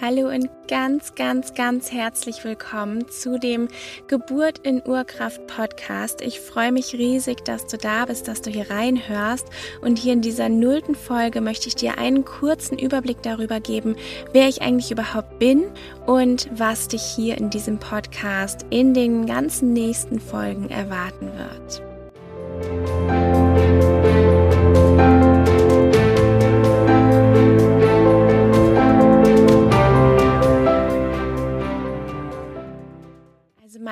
Hallo und ganz, ganz, ganz herzlich willkommen zu dem Geburt in Urkraft Podcast. Ich freue mich riesig, dass du da bist, dass du hier reinhörst. Und hier in dieser nullten Folge möchte ich dir einen kurzen Überblick darüber geben, wer ich eigentlich überhaupt bin und was dich hier in diesem Podcast in den ganzen nächsten Folgen erwarten wird.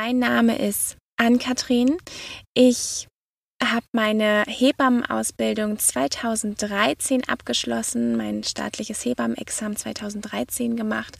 Mein Name ist Ann-Kathrin. Ich habe meine Hebammenausbildung 2013 abgeschlossen, mein staatliches Hebammenexamen 2013 gemacht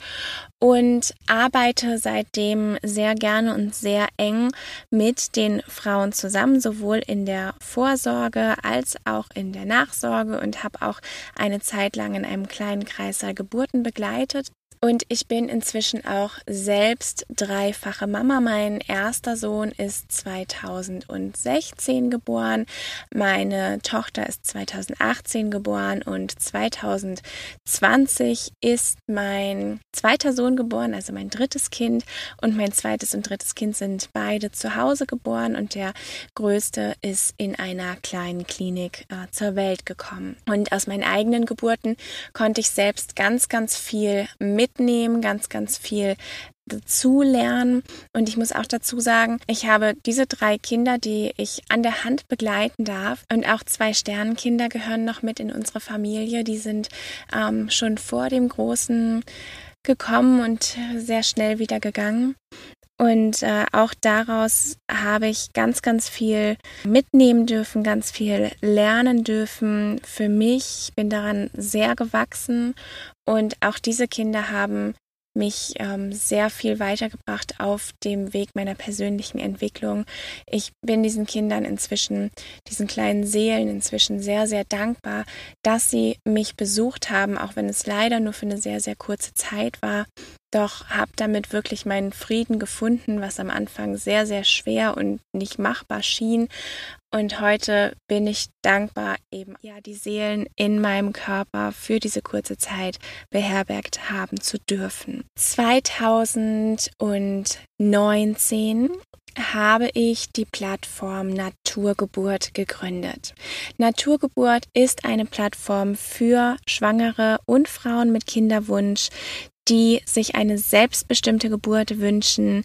und arbeite seitdem sehr gerne und sehr eng mit den Frauen zusammen, sowohl in der Vorsorge als auch in der Nachsorge und habe auch eine Zeit lang in einem kleinen Kreissaal Geburten begleitet. Und ich bin inzwischen auch selbst dreifache Mama. Mein erster Sohn ist 2016 geboren, meine Tochter ist 2018 geboren und 2020 ist mein zweiter Sohn geboren, also mein drittes Kind. Und mein zweites und drittes Kind sind beide zu Hause geboren und der größte ist in einer kleinen Klinik äh, zur Welt gekommen. Und aus meinen eigenen Geburten konnte ich selbst ganz, ganz viel mit mitnehmen, ganz, ganz viel dazu lernen. Und ich muss auch dazu sagen, ich habe diese drei Kinder, die ich an der Hand begleiten darf. Und auch zwei Sternenkinder gehören noch mit in unsere Familie. Die sind ähm, schon vor dem Großen gekommen und sehr schnell wieder gegangen. Und äh, auch daraus habe ich ganz, ganz viel mitnehmen dürfen, ganz viel lernen dürfen für mich. Ich bin daran sehr gewachsen und auch diese Kinder haben mich ähm, sehr viel weitergebracht auf dem Weg meiner persönlichen Entwicklung. Ich bin diesen Kindern inzwischen, diesen kleinen Seelen inzwischen sehr, sehr dankbar, dass sie mich besucht haben, auch wenn es leider nur für eine sehr, sehr kurze Zeit war doch habe damit wirklich meinen Frieden gefunden, was am Anfang sehr, sehr schwer und nicht machbar schien. Und heute bin ich dankbar, eben ja die Seelen in meinem Körper für diese kurze Zeit beherbergt haben zu dürfen. 2019 habe ich die Plattform Naturgeburt gegründet. Naturgeburt ist eine Plattform für Schwangere und Frauen mit Kinderwunsch, die sich eine selbstbestimmte Geburt wünschen.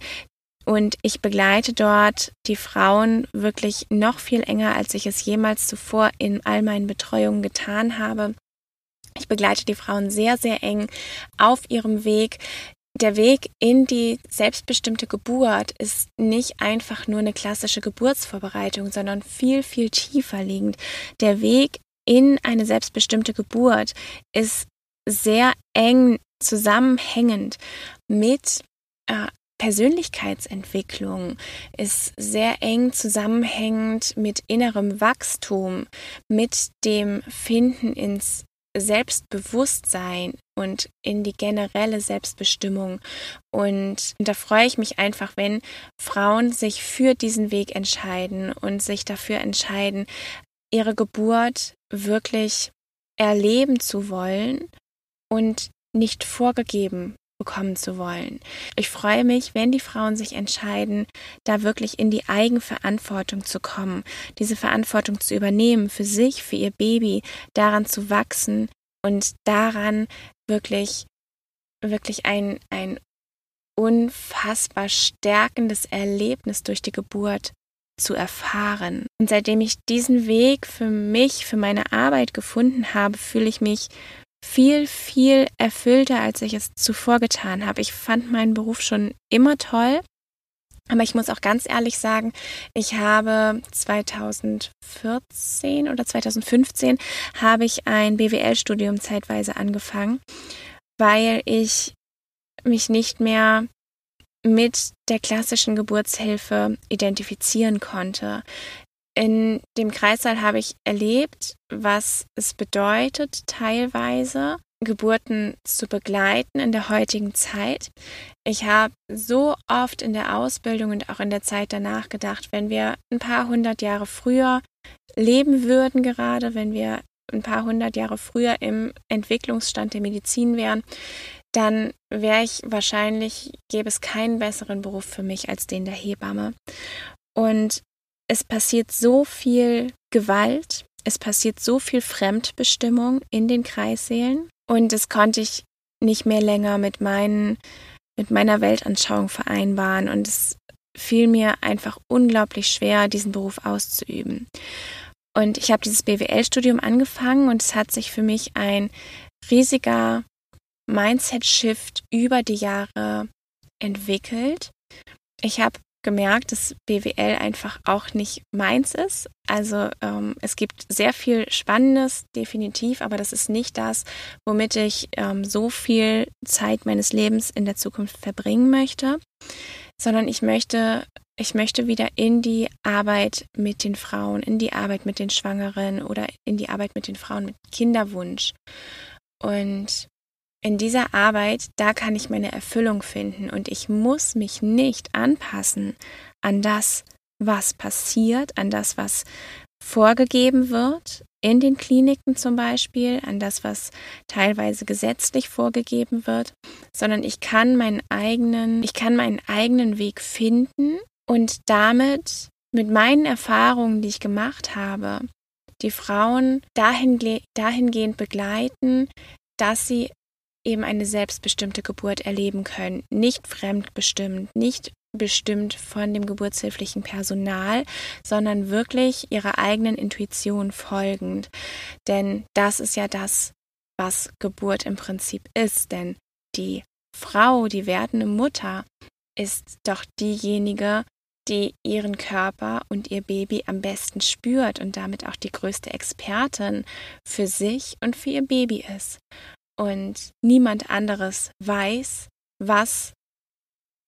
Und ich begleite dort die Frauen wirklich noch viel enger, als ich es jemals zuvor in all meinen Betreuungen getan habe. Ich begleite die Frauen sehr, sehr eng auf ihrem Weg. Der Weg in die selbstbestimmte Geburt ist nicht einfach nur eine klassische Geburtsvorbereitung, sondern viel, viel tiefer liegend. Der Weg in eine selbstbestimmte Geburt ist sehr eng zusammenhängend mit äh, Persönlichkeitsentwicklung ist sehr eng zusammenhängend mit innerem Wachstum, mit dem Finden ins Selbstbewusstsein und in die generelle Selbstbestimmung. Und da freue ich mich einfach, wenn Frauen sich für diesen Weg entscheiden und sich dafür entscheiden, ihre Geburt wirklich erleben zu wollen und nicht vorgegeben bekommen zu wollen. Ich freue mich, wenn die Frauen sich entscheiden, da wirklich in die Eigenverantwortung zu kommen, diese Verantwortung zu übernehmen für sich, für ihr Baby, daran zu wachsen und daran wirklich, wirklich ein, ein unfassbar stärkendes Erlebnis durch die Geburt zu erfahren. Und seitdem ich diesen Weg für mich, für meine Arbeit gefunden habe, fühle ich mich viel, viel erfüllter, als ich es zuvor getan habe. Ich fand meinen Beruf schon immer toll. Aber ich muss auch ganz ehrlich sagen, ich habe 2014 oder 2015 habe ich ein BWL-Studium zeitweise angefangen, weil ich mich nicht mehr mit der klassischen Geburtshilfe identifizieren konnte. In dem Kreissaal habe ich erlebt, was es bedeutet, teilweise Geburten zu begleiten in der heutigen Zeit. Ich habe so oft in der Ausbildung und auch in der Zeit danach gedacht, wenn wir ein paar hundert Jahre früher leben würden, gerade wenn wir ein paar hundert Jahre früher im Entwicklungsstand der Medizin wären, dann wäre ich wahrscheinlich, gäbe es keinen besseren Beruf für mich als den der Hebamme. Und es passiert so viel Gewalt, es passiert so viel Fremdbestimmung in den Kreissälen und das konnte ich nicht mehr länger mit meinen mit meiner Weltanschauung vereinbaren und es fiel mir einfach unglaublich schwer, diesen Beruf auszuüben. Und ich habe dieses BWL-Studium angefangen und es hat sich für mich ein riesiger Mindset-Shift über die Jahre entwickelt. Ich habe gemerkt, dass BWL einfach auch nicht meins ist. Also ähm, es gibt sehr viel Spannendes, definitiv, aber das ist nicht das, womit ich ähm, so viel Zeit meines Lebens in der Zukunft verbringen möchte, sondern ich möchte, ich möchte wieder in die Arbeit mit den Frauen, in die Arbeit mit den Schwangeren oder in die Arbeit mit den Frauen mit Kinderwunsch. Und in dieser Arbeit, da kann ich meine Erfüllung finden und ich muss mich nicht anpassen an das, was passiert, an das, was vorgegeben wird, in den Kliniken zum Beispiel, an das, was teilweise gesetzlich vorgegeben wird, sondern ich kann meinen eigenen, ich kann meinen eigenen Weg finden und damit mit meinen Erfahrungen, die ich gemacht habe, die Frauen dahin, dahingehend begleiten, dass sie eben eine selbstbestimmte Geburt erleben können, nicht fremdbestimmt, nicht bestimmt von dem geburtshilflichen Personal, sondern wirklich ihrer eigenen Intuition folgend. Denn das ist ja das, was Geburt im Prinzip ist. Denn die Frau, die werdende Mutter, ist doch diejenige, die ihren Körper und ihr Baby am besten spürt und damit auch die größte Expertin für sich und für ihr Baby ist und niemand anderes weiß, was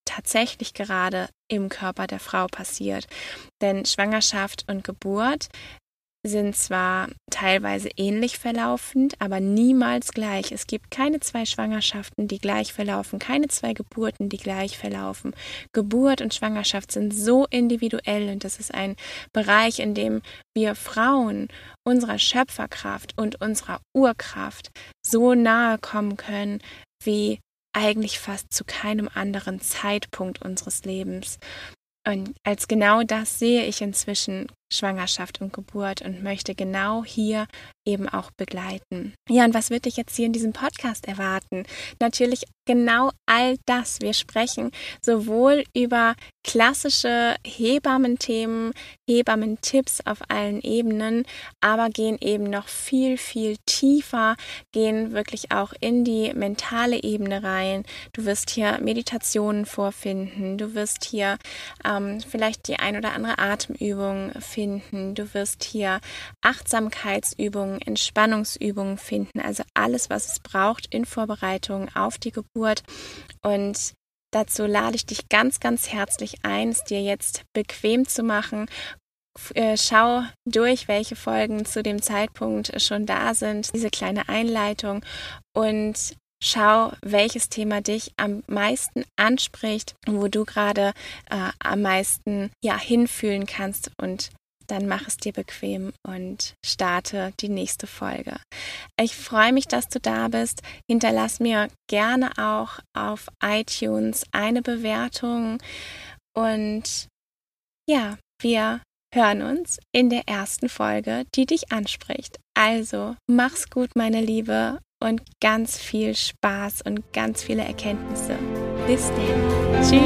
tatsächlich gerade im Körper der Frau passiert. Denn Schwangerschaft und Geburt sind zwar teilweise ähnlich verlaufend, aber niemals gleich. Es gibt keine zwei Schwangerschaften, die gleich verlaufen, keine zwei Geburten, die gleich verlaufen. Geburt und Schwangerschaft sind so individuell und das ist ein Bereich, in dem wir Frauen unserer Schöpferkraft und unserer Urkraft so nahe kommen können wie eigentlich fast zu keinem anderen Zeitpunkt unseres Lebens. Und als genau das sehe ich inzwischen Schwangerschaft und Geburt und möchte genau hier eben auch begleiten. Ja, und was wird dich jetzt hier in diesem Podcast erwarten? Natürlich genau all das. Wir sprechen sowohl über klassische Hebammenthemen, Hebammentipps auf allen Ebenen, aber gehen eben noch viel, viel tiefer, gehen wirklich auch in die mentale Ebene rein. Du wirst hier Meditationen vorfinden, du wirst hier ähm, vielleicht die ein oder andere Atemübung finden, du wirst hier Achtsamkeitsübungen, Entspannungsübungen finden, also alles, was es braucht in Vorbereitung auf die Geburt. Und Dazu lade ich dich ganz, ganz herzlich ein, es dir jetzt bequem zu machen. Äh, schau durch, welche Folgen zu dem Zeitpunkt schon da sind, diese kleine Einleitung. Und schau, welches Thema dich am meisten anspricht, wo du gerade äh, am meisten ja hinfühlen kannst und dann mach es dir bequem und starte die nächste Folge. Ich freue mich, dass du da bist. Hinterlass mir gerne auch auf iTunes eine Bewertung und ja, wir hören uns in der ersten Folge, die dich anspricht. Also, mach's gut, meine Liebe, und ganz viel Spaß und ganz viele Erkenntnisse. Bis dann. Tschüss.